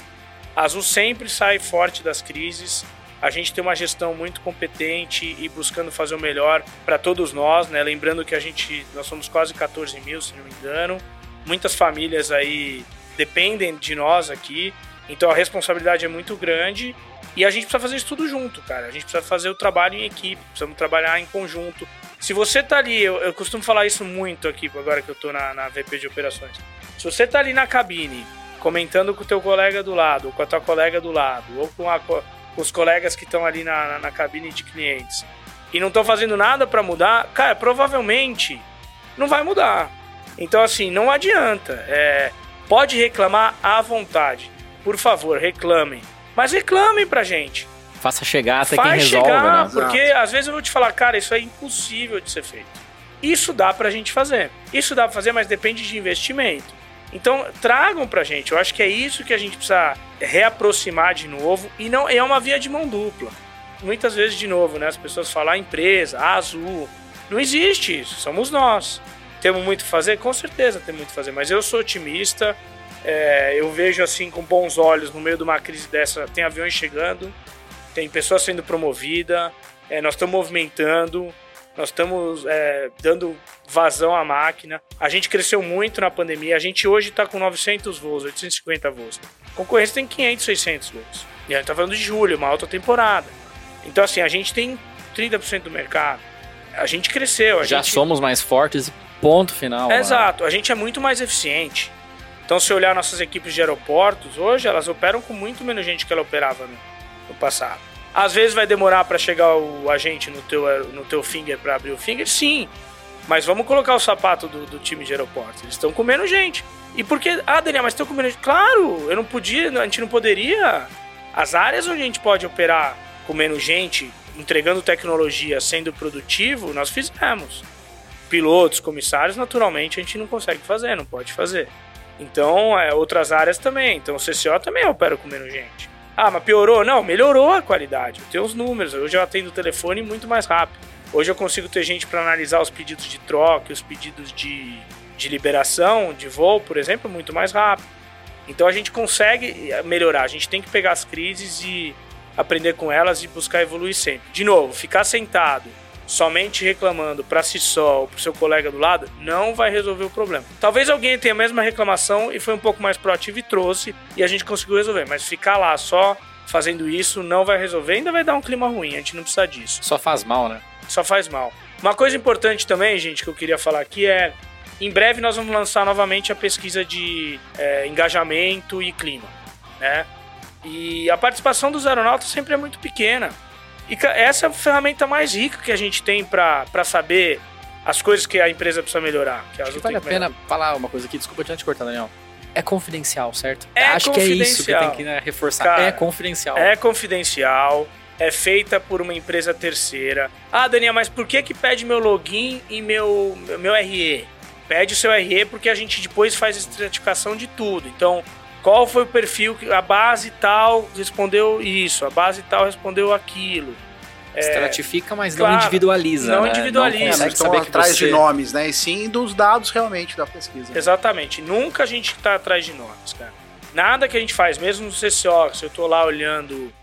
A Azul sempre sai forte das crises. A gente tem uma gestão muito competente e buscando fazer o melhor para todos nós, né? Lembrando que a gente, nós somos quase 14 mil, se não me engano. Muitas famílias aí dependem de nós aqui, então a responsabilidade é muito grande e a gente precisa fazer isso tudo junto, cara. A gente precisa fazer o trabalho em equipe, precisamos trabalhar em conjunto. Se você tá ali, eu, eu costumo falar isso muito aqui, agora que eu tô na, na VP de operações. Se você tá ali na cabine, comentando com o teu colega do lado, ou com a tua colega do lado, ou com, a, com os colegas que estão ali na, na, na, cabine de clientes, e não estão fazendo nada para mudar, cara, provavelmente não vai mudar. Então, assim, não adianta. É, pode reclamar à vontade. Por favor, reclamem. Mas reclamem pra gente. Faça chegar até Faz quem resolve, chegar, né? porque às vezes eu vou te falar, cara, isso é impossível de ser feito. Isso dá pra gente fazer. Isso dá pra fazer, mas depende de investimento. Então, tragam pra gente. Eu acho que é isso que a gente precisa reaproximar de novo. E não é uma via de mão dupla. Muitas vezes, de novo, né? As pessoas falam a empresa, a Azul. Não existe isso. Somos nós. Temos muito a fazer? Com certeza temos muito a fazer. Mas eu sou otimista. É, eu vejo assim com bons olhos no meio de uma crise dessa. Tem aviões chegando, tem pessoas sendo promovidas. É, nós estamos movimentando. Nós estamos é, dando vazão à máquina. A gente cresceu muito na pandemia. A gente hoje está com 900 voos, 850 voos. A concorrência tem 500, 600 voos. E a gente está falando de julho, uma alta temporada. Então, assim, a gente tem 30% do mercado. A gente cresceu. A Já gente... somos mais fortes, ponto final. né? Exato. A gente é muito mais eficiente. Então, se olhar nossas equipes de aeroportos, hoje elas operam com muito menos gente que ela operava no, no passado. Às vezes vai demorar para chegar o agente no teu, no teu finger para abrir o finger, sim. Mas vamos colocar o sapato do, do time de aeroportos. Eles estão comendo gente. E por que. Ah, Daniel, mas estão comendo gente. Claro, eu não podia, a gente não poderia. As áreas onde a gente pode operar com menos gente, entregando tecnologia, sendo produtivo, nós fizemos. Pilotos, comissários, naturalmente a gente não consegue fazer, não pode fazer. Então, é, outras áreas também. Então, o CCO também opera com menos gente. Ah, mas piorou? Não, melhorou a qualidade. Eu tenho os números. Hoje eu atendo o telefone muito mais rápido. Hoje eu consigo ter gente para analisar os pedidos de troca, os pedidos de, de liberação de voo, por exemplo, muito mais rápido. Então a gente consegue melhorar. A gente tem que pegar as crises e aprender com elas e buscar evoluir sempre. De novo, ficar sentado somente reclamando para si só ou para seu colega do lado não vai resolver o problema. Talvez alguém tenha a mesma reclamação e foi um pouco mais proativo e trouxe e a gente conseguiu resolver, mas ficar lá só fazendo isso não vai resolver, ainda vai dar um clima ruim, a gente não precisa disso. Só faz mal, né? Só faz mal. Uma coisa importante também, gente, que eu queria falar aqui é em breve nós vamos lançar novamente a pesquisa de é, engajamento e clima, né? E a participação dos aeronautas sempre é muito pequena. E essa é a ferramenta mais rica que a gente tem para saber as coisas que a empresa precisa melhorar. Que Acho que vale a pena falar uma coisa aqui, desculpa te cortar, Daniel. É confidencial, certo? É Acho que é isso que tem que né, reforçar. Cara, é confidencial. É confidencial, é feita por uma empresa terceira. Ah, Daniel, mas por que que pede meu login e meu, meu RE? Pede o seu RE porque a gente depois faz estratificação de tudo. Então, qual foi o perfil a base tal respondeu isso, a base tal respondeu aquilo. Estratifica, mas claro, não individualiza. não né? individualiza. Não estão saber que atrás você... de nomes, né? E sim dos dados realmente da pesquisa. né? Exatamente. Nunca a gente tá atrás de nomes, cara. Nada que a gente faz, mesmo no CCO, se eu tô lá olhando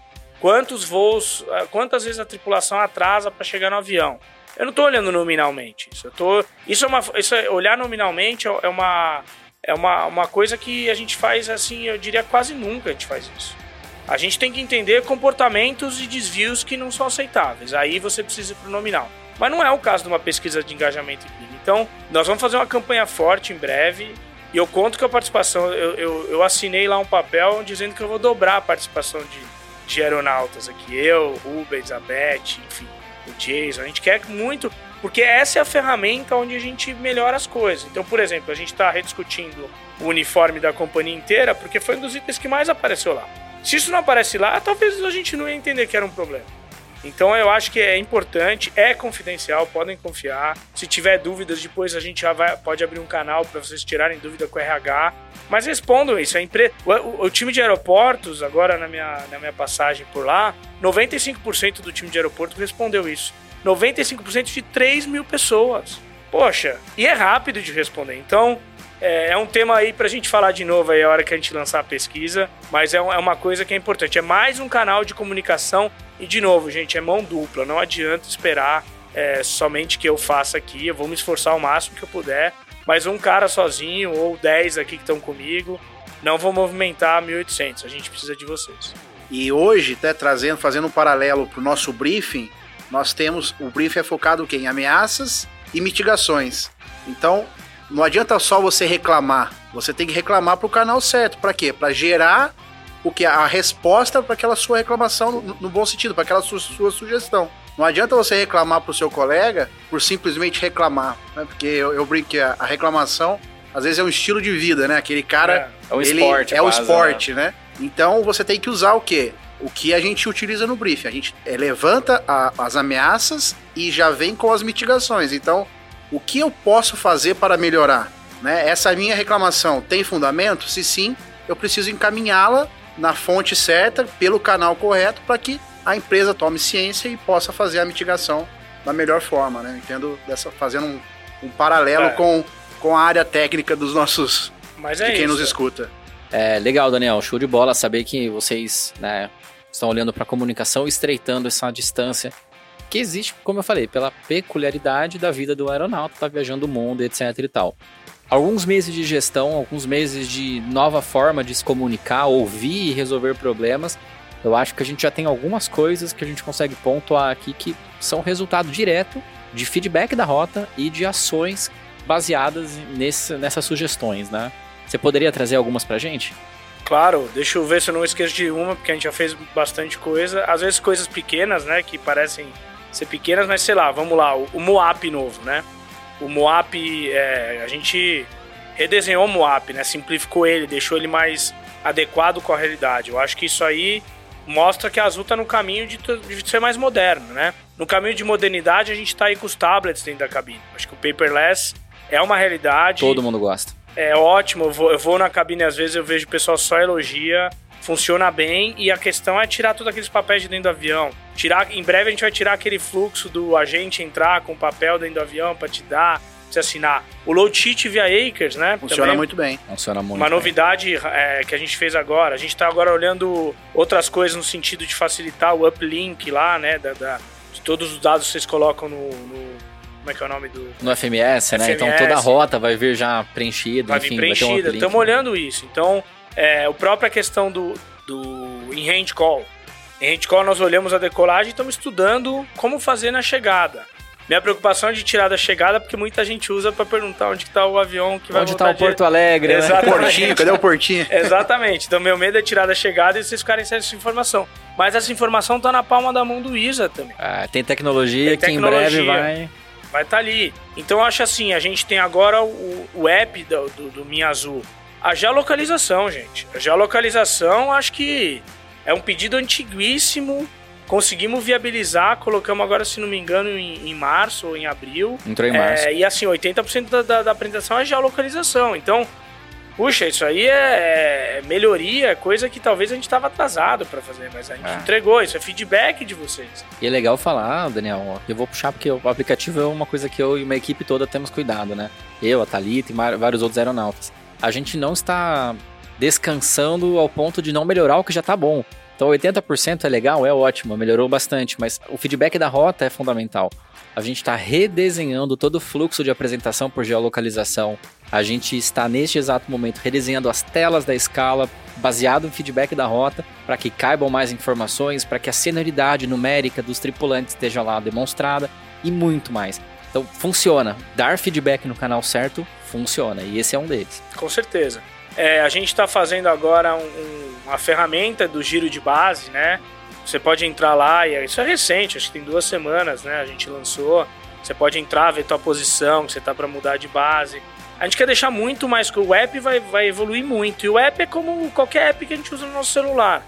quantos voos, ah, quantas vezes a tripulação atrasa para chegar no avião. Eu não tô olhando nominalmente. Isso, eu tô, isso é uma, isso é, olhar nominalmente é uma, é uma, uma coisa que a gente faz assim, eu diria quase nunca a gente faz isso. A gente tem que entender comportamentos e desvios que não são aceitáveis. Aí você precisa ir pro nominal. Mas não é o caso de uma pesquisa de engajamento clima. Então, nós vamos fazer uma campanha forte em breve. E eu conto com a participação, eu, eu, eu assinei lá um papel dizendo que eu vou dobrar a participação de, de aeronautas aqui. Eu, Rubens, a Beth, enfim, o Jason. A gente quer muito, porque essa é a ferramenta onde a gente melhora as coisas. Então, por exemplo, a gente está rediscutindo o uniforme da companhia inteira, porque foi um dos itens que mais apareceu lá. Se isso não aparece lá, talvez a gente não ia entender que era um problema. Então eu acho que é importante, é confidencial, podem confiar. Se tiver dúvidas, depois a gente já vai, pode abrir um canal para vocês tirarem dúvida com o RH. Mas respondam isso. A empre... O, o, o, time de aeroportos, agora na minha, na minha passagem por lá, 95% do time de aeroporto respondeu isso. 95% de 3 mil pessoas. Poxa, e é rápido de responder. Então, é, é um tema aí pra gente falar de novo aí a hora que a gente lançar a pesquisa, mas é, é uma coisa que é importante. É mais um canal de comunicação e, de novo, gente, é mão dupla. Não adianta esperar é, somente que eu faça aqui. Eu vou me esforçar o máximo que eu puder, mas um cara sozinho ou 10 aqui que estão comigo não vou movimentar 1.800. A gente precisa de vocês. E hoje, até trazendo, fazendo um paralelo para o nosso briefing, nós temos o briefing é focado em ameaças e mitigações. Então, não adianta só você reclamar. Você tem que reclamar para o canal certo. Para quê? Para gerar o que a resposta para aquela sua reclamação no, no bom sentido, para aquela sua, sua, sugestão. Não adianta você reclamar para o seu colega por simplesmente reclamar, né? porque eu, eu brinco que a, a, reclamação às vezes é um estilo de vida, né? Aquele cara é, é um ele, esporte, é o esporte, né? né? Então você tem que usar o quê? O que a gente utiliza no briefing. A gente é, levanta a, as ameaças e já vem com as mitigações. Então o que eu posso fazer para melhorar? Né? Essa minha reclamação tem fundamento? Se sim, eu preciso encaminhá-la na fonte certa, pelo canal correto, para que a empresa tome ciência e possa fazer a mitigação da melhor forma, né? Entendo dessa fazendo um, um paralelo é. com, com a área técnica dos nossos Mas é de quem isso. nos escuta. É legal, Daniel, show de bola saber que vocês, né, estão olhando para a comunicação, estreitando essa distância que existe, como eu falei, pela peculiaridade da vida do aeronauta, tá viajando o mundo, etc e tal. Alguns meses de gestão, alguns meses de nova forma de se comunicar, ouvir e resolver problemas, eu acho que a gente já tem algumas coisas que a gente consegue pontuar aqui que são resultado direto de feedback da rota e de ações baseadas nesse, nessas sugestões, né? Você poderia trazer algumas pra gente? Claro, deixa eu ver se eu não esqueço de uma, porque a gente já fez bastante coisa. Às vezes coisas pequenas, né, que parecem ser pequenas, mas sei lá, vamos lá, o, o Moap novo, né? O Moap, é, a gente redesenhou o Moap, né? Simplificou ele, deixou ele mais adequado com a realidade. Eu acho que isso aí mostra que a Azul tá no caminho de, de ser mais moderno, né? No caminho de modernidade, a gente tá aí com os tablets dentro da cabine. Acho que o paperless é uma realidade. Todo mundo gosta. É ótimo, eu vou, eu vou na cabine às vezes eu vejo o pessoal só elogia funciona bem e a questão é tirar todos aqueles papéis de dentro do avião. Tirar, em breve a gente vai tirar aquele fluxo do agente entrar com papel dentro do avião para te dar, você assinar. O load sheet via Acres, né? Funciona Também muito bem. Funciona muito Uma bem. novidade é, que a gente fez agora. A gente está agora olhando outras coisas no sentido de facilitar o uplink lá, né? Da, da de todos os dados que vocês colocam no, no como é que é o nome do. No FMS, né? Então toda a rota vai vir já preenchida. Vai enfim, vir preenchida. Um Estamos olhando isso. Então, é, a própria questão do, do em hand call. Em hand call nós olhamos a decolagem e estamos estudando como fazer na chegada. Minha preocupação é de tirar da chegada, porque muita gente usa para perguntar onde está o avião que vai Onde está o de... Porto Alegre, né? Exatamente. Portinho, cadê o portinho? Exatamente. Então meu medo é tirar da chegada e vocês ficarem sem essa informação. Mas essa informação está na palma da mão do ISA também. Ah, tem tecnologia tem que tecnologia. em breve vai... Vai estar tá ali. Então eu acho assim, a gente tem agora o, o app do, do, do Minha Azul a geolocalização, gente. A geolocalização, acho que é um pedido antiguíssimo. Conseguimos viabilizar, colocamos agora, se não me engano, em, em março ou em abril. Entrou em março. É, e assim, 80% da, da, da apresentação é geolocalização. Então, Puxa, isso aí é, é melhoria, é coisa que talvez a gente estava atrasado para fazer, mas a gente é. entregou, isso é feedback de vocês. E é legal falar, Daniel, eu vou puxar porque o aplicativo é uma coisa que eu e uma equipe toda temos cuidado, né? Eu, a Thalita e vários outros aeronautas a gente não está descansando ao ponto de não melhorar o que já está bom. Então 80% é legal, é ótimo, melhorou bastante, mas o feedback da rota é fundamental. A gente está redesenhando todo o fluxo de apresentação por geolocalização. A gente está neste exato momento redesenhando as telas da escala baseado no feedback da rota para que caibam mais informações, para que a senioridade numérica dos tripulantes esteja lá demonstrada e muito mais. Então, funciona. Dar feedback no canal certo, funciona. E esse é um deles. Com certeza. É, a gente está fazendo agora um, um, uma ferramenta do giro de base, né? Você pode entrar lá, e isso é recente, acho que tem duas semanas, né? A gente lançou. Você pode entrar, ver tua posição, que você tá para mudar de base. A gente quer deixar muito mais, que o app vai, vai evoluir muito. E o app é como qualquer app que a gente usa no nosso celular.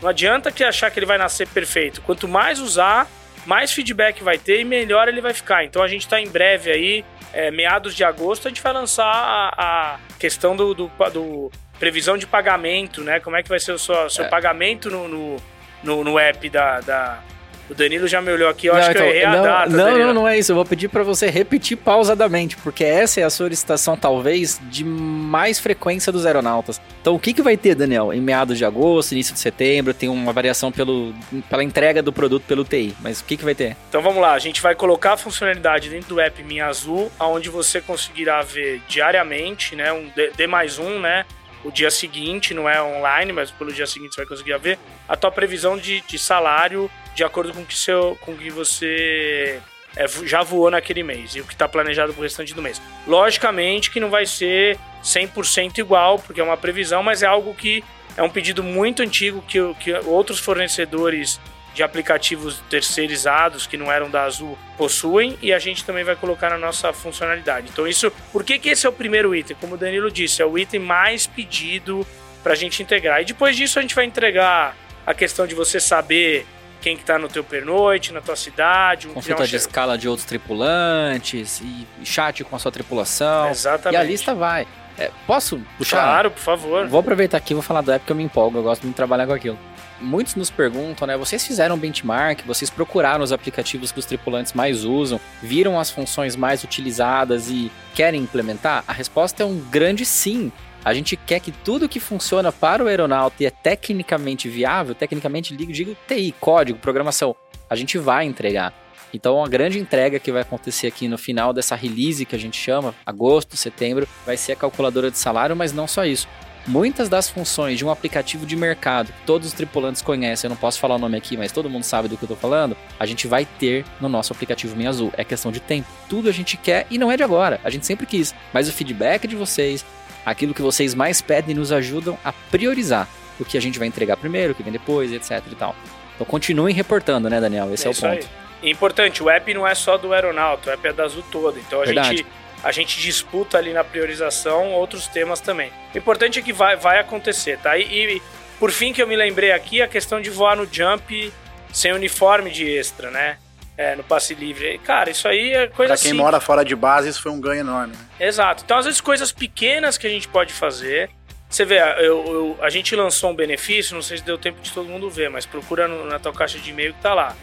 Não adianta que achar que ele vai nascer perfeito. Quanto mais usar, mais feedback vai ter e melhor ele vai ficar. Então a gente está em breve aí, é, meados de agosto, a gente vai lançar a, a questão do, do, do, previsão de pagamento, né? Como é que vai ser o seu, seu é. pagamento no, no, no, no app da, da, o Danilo já me olhou aqui, eu não, acho então, que eu então, errei não, a data. Não, Danilo. não, não é isso. Eu vou pedir para você repetir pausadamente, porque essa é a solicitação, talvez, de mais frequência dos aeronautas. Então, o que, que vai ter, Daniel? Em meados de agosto, início de setembro, tem uma variação pelo, pela entrega do produto pelo TI. Mas o que, que vai ter? Então, vamos lá. A gente vai colocar a funcionalidade dentro do app Minha Azul, onde você conseguirá ver diariamente, né? Um D, D mais um, né? O dia seguinte, não é online, mas pelo dia seguinte você vai conseguir ver a tua previsão de, de salário de acordo com que seu, com que você é, já voou naquele mês e o que está planejado para o restante do mês. Logicamente que não vai ser 100% igual, porque é uma previsão, mas é algo que é um pedido muito antigo que, que outros fornecedores de aplicativos terceirizados que não eram da Azul possuem e a gente também vai colocar na nossa funcionalidade. Então isso, por que, que esse é o primeiro item? Como o Danilo disse, é o item mais pedido para a gente integrar. E depois disso a gente vai entregar a questão de você saber quem que tá no teu pernoite, na tua cidade. Um Consulta de escala de outros tripulantes e chat com a sua tripulação. Exatamente. E a lista vai. É, posso puxar? Claro, por favor. Vou aproveitar aqui e vou falar do app que eu me empolgo, eu gosto muito de trabalhar com aquilo. Muitos nos perguntam, né? Vocês fizeram benchmark, vocês procuraram os aplicativos que os tripulantes mais usam, viram as funções mais utilizadas e querem implementar? A resposta é um grande sim. A gente quer que tudo que funciona para o aeronauta e é tecnicamente viável, tecnicamente digo TI, código, programação, a gente vai entregar. Então, a grande entrega que vai acontecer aqui no final dessa release que a gente chama, agosto, setembro, vai ser a calculadora de salário, mas não só isso. Muitas das funções de um aplicativo de mercado que todos os tripulantes conhecem, eu não posso falar o nome aqui, mas todo mundo sabe do que eu tô falando, a gente vai ter no nosso aplicativo Minha Azul. É questão de tempo. Tudo a gente quer e não é de agora. A gente sempre quis. Mas o feedback de vocês, aquilo que vocês mais pedem nos ajudam a priorizar o que a gente vai entregar primeiro, o que vem depois, etc e tal. Então continuem reportando, né, Daniel? Esse é, é o ponto. Aí. Importante, o app não é só do aeronaut, o app é da Azul toda. Então a Verdade. gente a gente disputa ali na priorização outros temas também. O importante é que vai, vai acontecer, tá? E, e por fim que eu me lembrei aqui a questão de voar no jump sem uniforme de extra, né? É, no passe livre. Cara, isso aí é coisa Pra quem simples. mora fora de base, isso foi um ganho enorme. Né? Exato. Então, às vezes, coisas pequenas que a gente pode fazer. Você vê, eu, eu, a gente lançou um benefício, não sei se deu tempo de todo mundo ver, mas procura no, na tua caixa de e-mail que tá lá.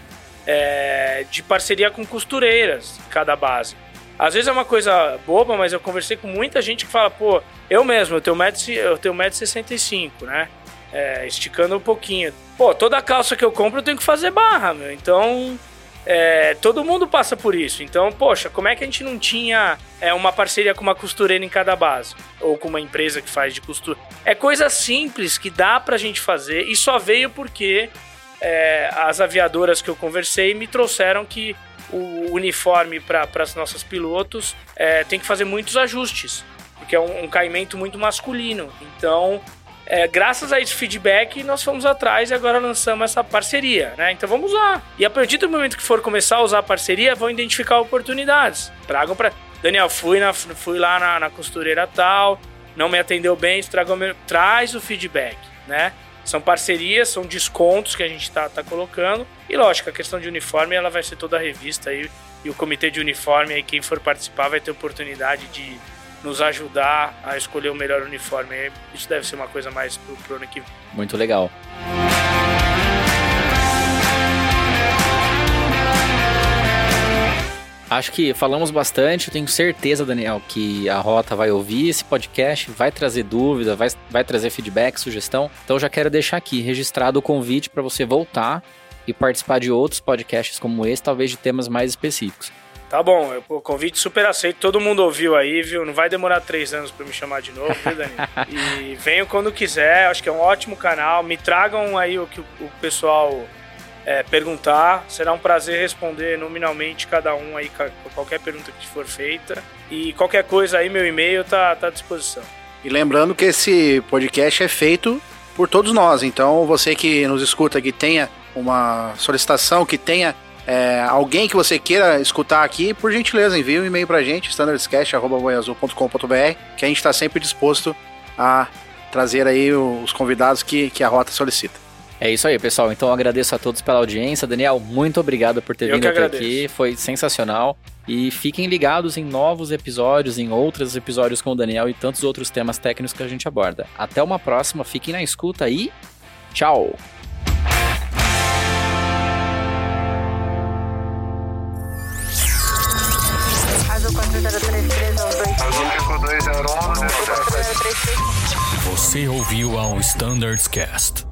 É, de parceria com costureiras, cada base. Às vezes é uma coisa boba, mas eu conversei com muita gente que fala, pô, eu mesmo, eu tenho 1,65m, né? É, esticando um pouquinho. Pô, toda calça que eu compro eu tenho que fazer barra, meu. Então, é, todo mundo passa por isso. Então, poxa, como é que a gente não tinha é, uma parceria com uma costureira em cada base? Ou com uma empresa que faz de costura? É coisa simples que dá pra gente fazer e só veio porque é, as aviadoras que eu conversei me trouxeram que o uniforme para os nossos pilotos é, tem que fazer muitos ajustes, porque é um, um caimento muito masculino. Então, é, graças a esse feedback, nós fomos atrás e agora lançamos essa parceria, né? Então vamos lá. E a partir do momento que for começar a usar a parceria, vão identificar oportunidades. Tragam para. Daniel, fui, na, fui lá na, na costureira tal, não me atendeu bem, estragou meu... Traz o feedback, né? São parcerias, são descontos que a gente está tá colocando. E lógico, a questão de uniforme ela vai ser toda revista aí. E o comitê de uniforme aí, quem for participar, vai ter oportunidade de nos ajudar a escolher o melhor uniforme. Isso deve ser uma coisa mais pro, pro ano que vem. Muito legal. Acho que falamos bastante. Eu tenho certeza, Daniel, que a Rota vai ouvir esse podcast, vai trazer dúvida, vai, vai trazer feedback, sugestão. Então já quero deixar aqui registrado o convite para você voltar e participar de outros podcasts como esse, talvez de temas mais específicos. Tá bom, o convite super aceito. Todo mundo ouviu aí, viu? Não vai demorar três anos para me chamar de novo, viu, Dani? e venham quando quiser. Acho que é um ótimo canal. Me tragam aí o que o pessoal é, perguntar. Será um prazer responder nominalmente cada um aí, qualquer pergunta que for feita. E qualquer coisa aí, meu e-mail tá, tá à disposição. E lembrando que esse podcast é feito por todos nós. Então, você que nos escuta, que tenha uma solicitação, que tenha é, alguém que você queira escutar aqui, por gentileza, envie um e-mail pra gente, standardscast.com.br, que a gente está sempre disposto a trazer aí os convidados que, que a rota solicita. É isso aí, pessoal. Então agradeço a todos pela audiência. Daniel, muito obrigado por ter Eu vindo até aqui. Foi sensacional. E fiquem ligados em novos episódios, em outros episódios com o Daniel e tantos outros temas técnicos que a gente aborda. Até uma próxima, fiquem na escuta e tchau! Você ouviu ao Standards Cast.